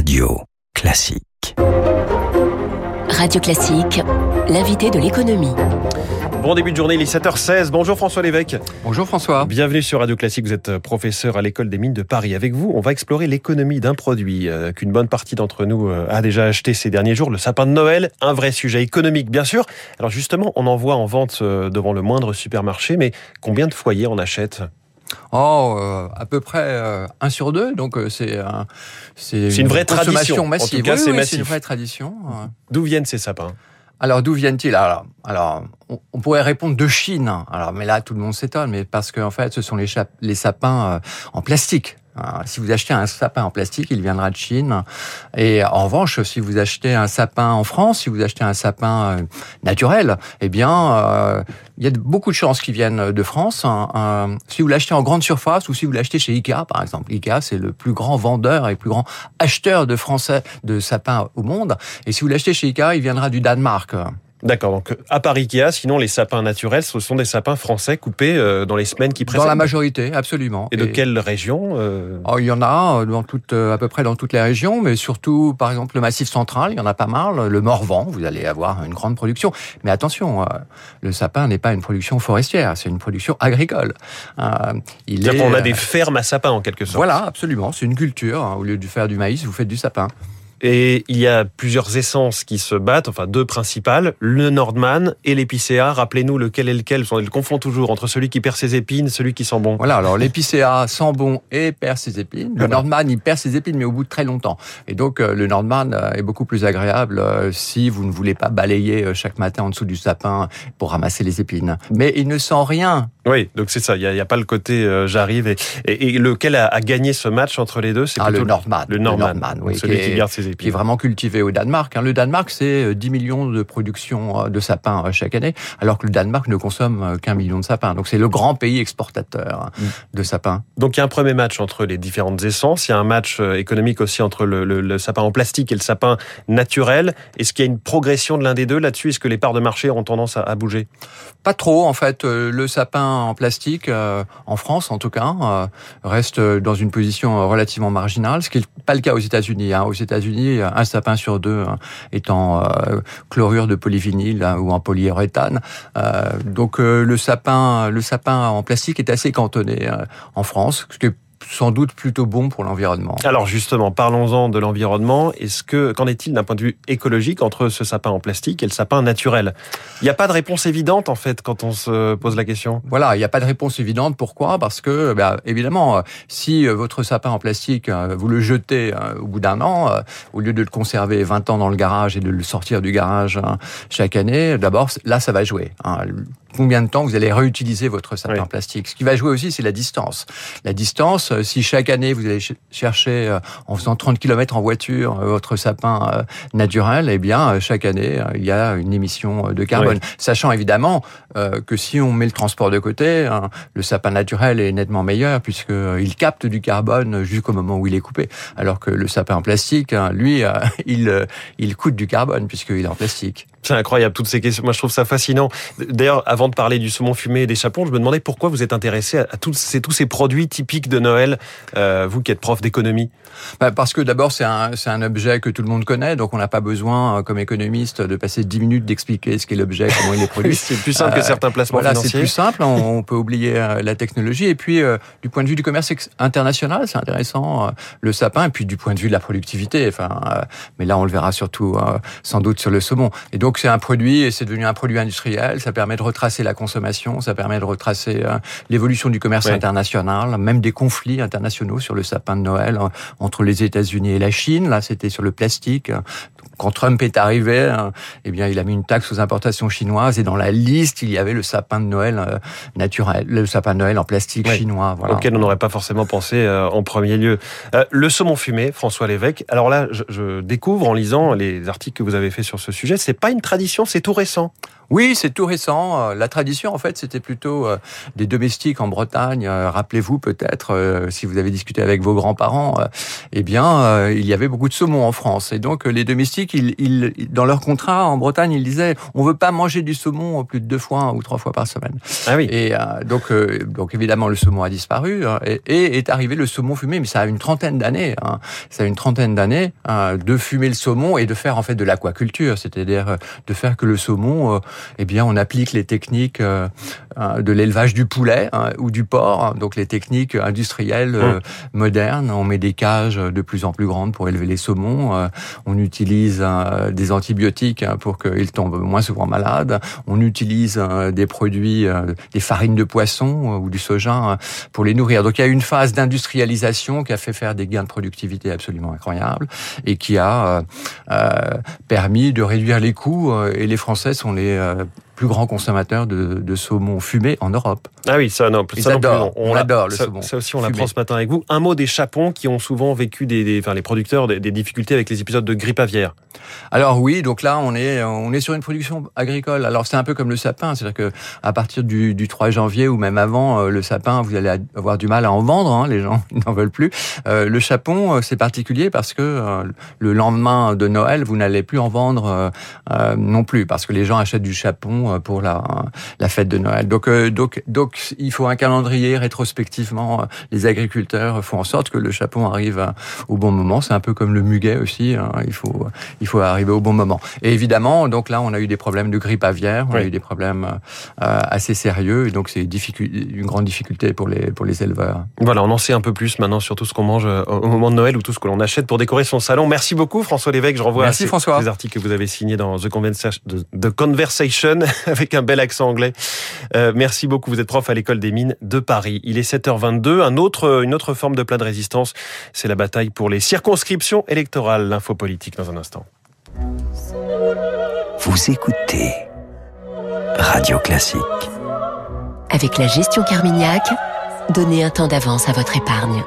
Radio Classique. Radio Classique, l'invité de l'économie. Bon début de journée, il est 7h16. Bonjour François Lévesque. Bonjour François. Bienvenue sur Radio Classique. Vous êtes professeur à l'école des mines de Paris. Avec vous, on va explorer l'économie d'un produit euh, qu'une bonne partie d'entre nous euh, a déjà acheté ces derniers jours, le sapin de Noël. Un vrai sujet économique, bien sûr. Alors justement, on en voit en vente euh, devant le moindre supermarché, mais combien de foyers en achètent? Oh, euh, à peu près euh, un sur deux, donc euh, c'est un- c'est une vraie tradition. En massive. tout cas, Oui, c'est oui, une vraie tradition. D'où viennent ces sapins? Alors d'où viennent-ils? Alors, alors, on, pourrait répondre de Chine. Alors, mais là, tout le monde s'étonne, mais parce qu'en fait, ce sont les, sapins euh, en plastique. Alors, si vous achetez un sapin en plastique, il viendra de Chine. Et en revanche, si vous achetez un sapin en France, si vous achetez un sapin euh, naturel, eh bien, euh, il y a beaucoup de chances qu'ils viennent de France. hein. Euh, si vous l'achetez en grande surface ou si vous l'achetez chez Ikea, par exemple. Ikea, c'est le plus grand vendeur et le plus grand acheteur de français de sapins au monde. Et si vous l'achetez chez Ikea, il viendra du Danemark. D'accord, donc à part Ikea, sinon les sapins naturels, ce sont des sapins français coupés euh, dans les semaines qui précèdent. Dans la majorité, absolument. Et de quelle région euh, Oh, il y en a euh, dans toutes, euh, à peu près dans toutes les régions, mais surtout, par exemple, le Massif central, il y en a pas mal. Le Morvan, vous allez avoir une grande production. Mais attention, euh, le sapin n'est pas une production forestière, c'est une production agricole. Il C'est-à-dire qu'on a des fermes à sapins en quelque sorte. Voilà, absolument. C'est une culture. hein. Au lieu de faire du maïs, vous faites du sapin. Et il y a plusieurs essences qui se battent, enfin deux principales, le Nordman et l'épicéa. Rappelez-nous lequel est lequel. On le confond toujours entre celui qui perd ses épines, celui qui sent bon. Voilà, alors l'épicéa sent bon et perd ses épines. Le. Nordman, il perd ses épines, mais au bout de très longtemps. Et donc, euh, le Nordman euh, est beaucoup plus agréable euh, si vous ne voulez pas balayer chaque matin en dessous du sapin pour ramasser les épines. Mais il ne sent rien. Oui, donc c'est ça. Il n'y a, pas le côté euh, j'arrive. Et, et, et lequel a, a gagné ce match entre les deux C'est Ah, le Nordman. Le Nordman, oui, celui qui garde ses qui est vraiment cultivé au Danemark. hein. Le Danemark, c'est euh, 10 millions de production euh, de sapins euh, chaque année, alors que le Danemark ne consomme euh, qu'un million de sapins. Donc c'est le grand pays exportateur hein, Mm. de sapins. Donc il y a un premier match entre les différentes essences. Il y a un match euh, économique aussi entre le, le- le sapin en plastique et le sapin naturel. Est-ce qu'il y a une progression de l'un des deux là-dessus? Est-ce que les parts de marché ont tendance à, à bouger? Pas trop, en fait. Euh, Le sapin en plastique, euh, en France en tout cas, euh, reste dans une position euh, relativement marginale, ce qui n'est pas le cas aux États-Unis. hein. Aux États-Unis, un sapin sur deux hein, est en euh, chlorure de polyvinyle hein, ou en polyuréthane. Euh, donc euh, le sapin, le sapin en plastique est assez cantonné en France, sans doute plutôt bon pour l'environnement. Alors justement, parlons-en de l'environnement. Est-ce que qu'en est-il d'un point de vue écologique entre ce sapin en plastique et le sapin naturel? Il n'y a pas de réponse évidente en fait quand on se pose la question. Voilà, il n'y a pas de réponse évidente. Pourquoi? Parce que, bah, évidemment, euh, si euh, votre sapin en plastique, euh, vous le jetez au bout d'un an, au lieu de le conserver 20 ans dans le garage et de le sortir du garage hein, chaque année, d'abord, là, ça va jouer. Combien de temps vous allez réutiliser votre sapin Oui. en plastique Ce qui va jouer aussi, c'est la distance. La distance, euh, si chaque année, vous allez ch- chercher, euh, en faisant 30 km en voiture, euh, votre sapin euh, naturel, eh bien, chaque année, il y a une émission de carbone. Sachant évidemment euh, que si on met le transport de côté, hein, le sapin naturel est nettement meilleur puisqu'il capte du carbone jusqu'au moment où il est coupé. Alors que le sapin en plastique, hein, lui, il, il coûte du carbone puisqu'il est en plastique. C'est incroyable toutes ces questions. Moi, je trouve ça fascinant. D'ailleurs, avant de parler du saumon fumé et des chapons, je me demandais pourquoi vous êtes intéressé à, tous, ces, tous ces produits typiques de Noël, euh, vous qui êtes prof d'économie. Bah, parce que d'abord, c'est un, c'est un objet que tout le monde connaît, donc on n'a pas besoin, euh, comme économiste, de passer 10 minutes d'expliquer ce qu'est l'objet, comment il est produit. C'est plus simple que Euh, certains placements Voilà, c'est financiers. plus simple, on, on peut oublier euh, la technologie. Et puis, euh, du point de vue du commerce international, c'est intéressant, euh, le sapin, et puis du point de vue de la productivité. Enfin, mais là, on le verra surtout sans doute sur le saumon. Et donc, c'est un produit, et c'est devenu un produit industriel. Ça permet de retracer la consommation, ça permet de retracer euh, l'évolution du commerce Ouais. international, même des conflits internationaux sur le sapin de Noël euh, entre les États-Unis et la Chine. Là, c'était sur le plastique. Quand Trump est arrivé, euh, eh bien, il a mis une taxe aux importations chinoises et dans la liste, il y avait le sapin de Noël naturel, le sapin de Noël en plastique Ouais. chinois. Voilà. auquel on n'aurait pas forcément pensé en premier lieu. Le saumon fumé, François Lévesque. Alors là, je, je découvre en lisant les articles que vous avez faits sur ce sujet, c'est pas une tradition, c'est tout récent. Oui, c'est tout récent. La tradition, en fait, c'était plutôt des domestiques en Bretagne. Rappelez-vous peut-être, si vous avez discuté avec vos grands-parents, eh bien, il y avait beaucoup de saumon en France. Et donc, les domestiques, ils, dans leur contrat en Bretagne, ils disaient, on veut pas manger du saumon plus de deux fois ou trois fois par semaine. Ah oui. Et donc, donc évidemment, le saumon a disparu hein, et, est arrivé le saumon fumé, mais ça a une trentaine d'années. Hein. Ça a une trentaine d'années hein, de fumer le saumon et de faire en fait de l'aquaculture, c'est-à-dire de faire que le saumon, eh bien, on applique les techniques de l'élevage du poulet ou du porc, donc les techniques industrielles mmh. modernes. On met des cages de plus en plus grandes pour élever les saumons. On utilise des antibiotiques pour qu'ils tombent moins souvent malades. On utilise des produits, des farines de poisson ou du soja pour les nourrir. Donc il y a une phase d'industrialisation qui a fait faire des gains de productivité absolument incroyables et qui a euh, permis de réduire les coûts. Et les Français sont les uh, plus grands consommateurs de, saumon fumé en Europe. Ah oui, ça, non, ça non on, adore le saumon. Ça aussi, on l'apprend ce matin avec vous. Un mot des chapons qui ont souvent vécu des, enfin, les producteurs des, difficultés avec les épisodes de grippe aviaire. Alors oui, donc là, on est, on est sur une production agricole. Alors c'est un peu comme le sapin, c'est-à-dire que à partir du, du, 3 janvier ou même avant, euh, le sapin, vous allez avoir du mal à en vendre. Hein, les gens n'en veulent plus. Euh, le chapon, euh, c'est particulier parce que le lendemain de Noël, vous n'allez plus en vendre non plus parce que les gens achètent du chapon euh, pour la, la fête de Noël. Donc, euh, donc, donc, il faut un calendrier rétrospectivement. Les agriculteurs font en sorte que le chapon arrive au bon moment. C'est un peu comme le muguet aussi. Hein. Il faut, il faut arriver au bon moment. Et évidemment, donc là, on a eu des problèmes de grippe aviaire. On a eu des problèmes euh, assez sérieux. Et donc, c'est une grande difficulté pour les, pour les éleveurs. Voilà, on en sait un peu plus maintenant sur tout ce qu'on mange au moment de Noël ou tout ce que l'on achète pour décorer son salon. Merci beaucoup, François Lévesque. Je renvoie Merci, à François. les articles que vous avez signés dans The Conversation avec un bel accent anglais. Euh, merci beaucoup. Vous êtes prof à l'école des mines de Paris. Il est 7h22. Un autre, une autre forme de plat de résistance, c'est la bataille pour les circonscriptions électorales. L'info politique dans un instant. Vous écoutez Radio Classique. Avec la gestion Carmignac, donnez un temps d'avance à votre épargne.